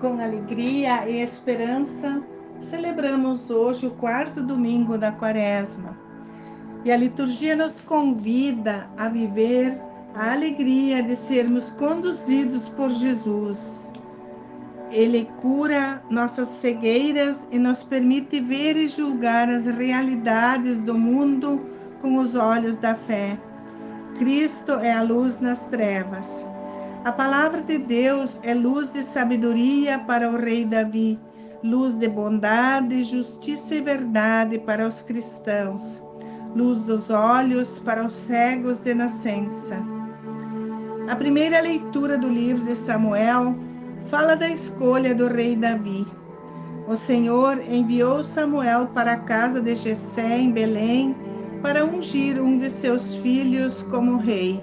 Com alegria e esperança, celebramos hoje o quarto domingo da Quaresma. E a liturgia nos convida a viver a alegria de sermos conduzidos por Jesus. Ele cura nossas cegueiras e nos permite ver e julgar as realidades do mundo com os olhos da fé. Cristo é a luz nas trevas. A palavra de Deus é luz de sabedoria para o rei Davi, luz de bondade, justiça e verdade para os cristãos, luz dos olhos para os cegos de nascença. A primeira leitura do livro de Samuel fala da escolha do rei Davi. O Senhor enviou Samuel para a casa de Jessé em Belém para ungir um de seus filhos como rei.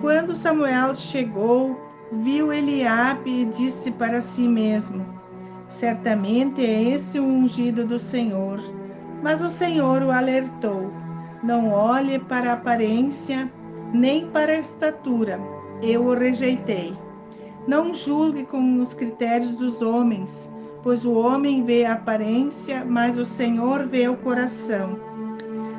Quando Samuel chegou, viu Eliabe e disse para si mesmo: Certamente é esse o ungido do Senhor. Mas o Senhor o alertou: Não olhe para a aparência, nem para a estatura. Eu o rejeitei. Não julgue com os critérios dos homens, pois o homem vê a aparência, mas o Senhor vê o coração.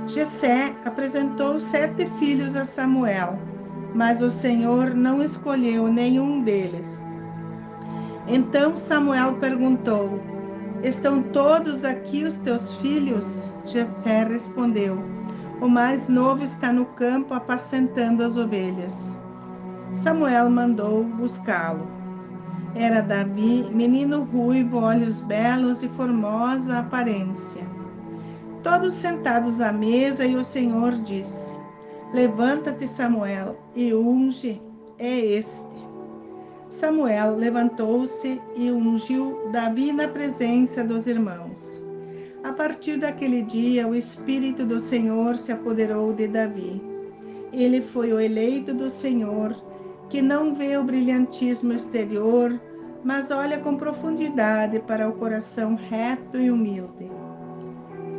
Jessé apresentou sete filhos a Samuel mas o Senhor não escolheu nenhum deles. Então Samuel perguntou: Estão todos aqui os teus filhos? Jessé respondeu: O mais novo está no campo apacentando as ovelhas. Samuel mandou buscá-lo. Era Davi, menino ruivo, olhos belos e formosa aparência. Todos sentados à mesa, e o Senhor disse: Levanta-te, Samuel, e unge é este. Samuel levantou-se e ungiu Davi na presença dos irmãos. A partir daquele dia, o Espírito do Senhor se apoderou de Davi. Ele foi o eleito do Senhor, que não vê o brilhantismo exterior, mas olha com profundidade para o coração reto e humilde.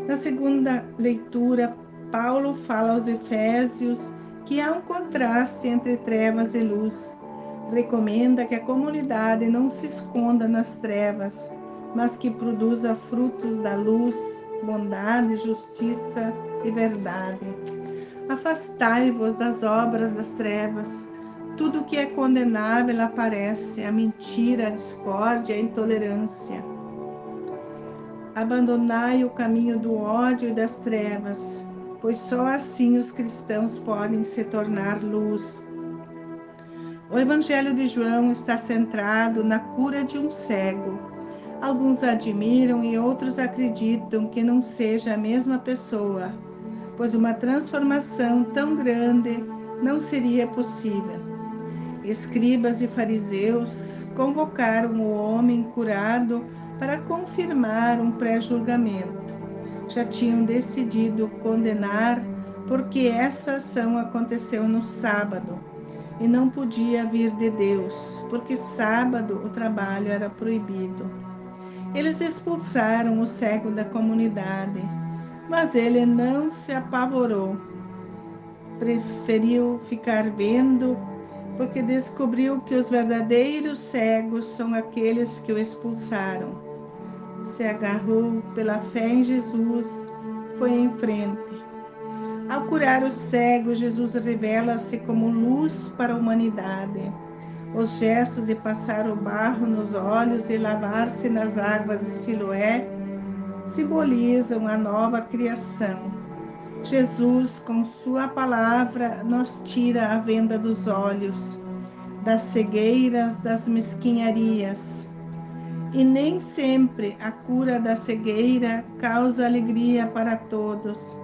Na segunda leitura, Paulo fala aos Efésios que há um contraste entre trevas e luz. Recomenda que a comunidade não se esconda nas trevas, mas que produza frutos da luz, bondade, justiça e verdade. Afastai-vos das obras das trevas. Tudo que é condenável aparece, a mentira, a discórdia, a intolerância. Abandonai o caminho do ódio e das trevas pois só assim os cristãos podem se tornar luz. O Evangelho de João está centrado na cura de um cego. Alguns admiram e outros acreditam que não seja a mesma pessoa, pois uma transformação tão grande não seria possível. Escribas e fariseus convocaram o homem curado para confirmar um pré-julgamento já tinham decidido condenar porque essa ação aconteceu no sábado e não podia vir de Deus, porque sábado o trabalho era proibido. Eles expulsaram o cego da comunidade, mas ele não se apavorou. Preferiu ficar vendo, porque descobriu que os verdadeiros cegos são aqueles que o expulsaram se agarrou pela fé em Jesus, foi em frente. Ao curar o cego, Jesus revela-se como luz para a humanidade. Os gestos de passar o barro nos olhos e lavar-se nas águas de Siloé simbolizam a nova criação. Jesus, com Sua palavra, nos tira a venda dos olhos, das cegueiras, das mesquinharias e nem sempre a cura da cegueira causa alegria para todos.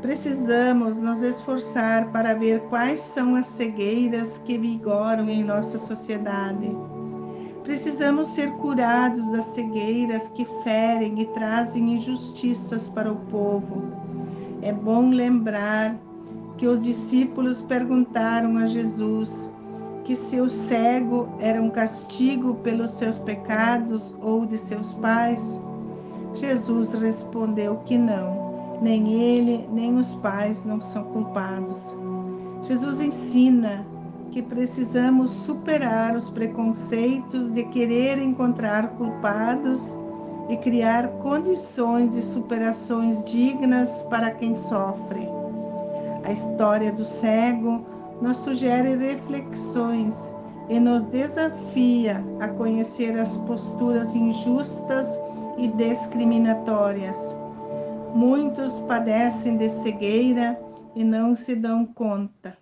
Precisamos nos esforçar para ver quais são as cegueiras que vigoram em nossa sociedade. Precisamos ser curados das cegueiras que ferem e trazem injustiças para o povo. É bom lembrar que os discípulos perguntaram a Jesus: que seu cego era um castigo pelos seus pecados ou de seus pais? Jesus respondeu que não, nem ele, nem os pais não são culpados. Jesus ensina que precisamos superar os preconceitos de querer encontrar culpados e criar condições de superações dignas para quem sofre. A história do cego nos sugere reflexões e nos desafia a conhecer as posturas injustas e discriminatórias. Muitos padecem de cegueira e não se dão conta.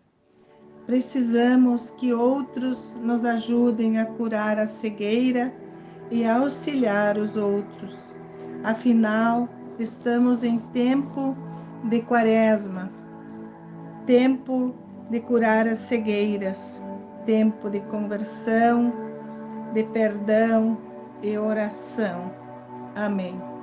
Precisamos que outros nos ajudem a curar a cegueira e a auxiliar os outros. Afinal, estamos em tempo de quaresma, tempo de curar as cegueiras, tempo de conversão, de perdão e oração. Amém.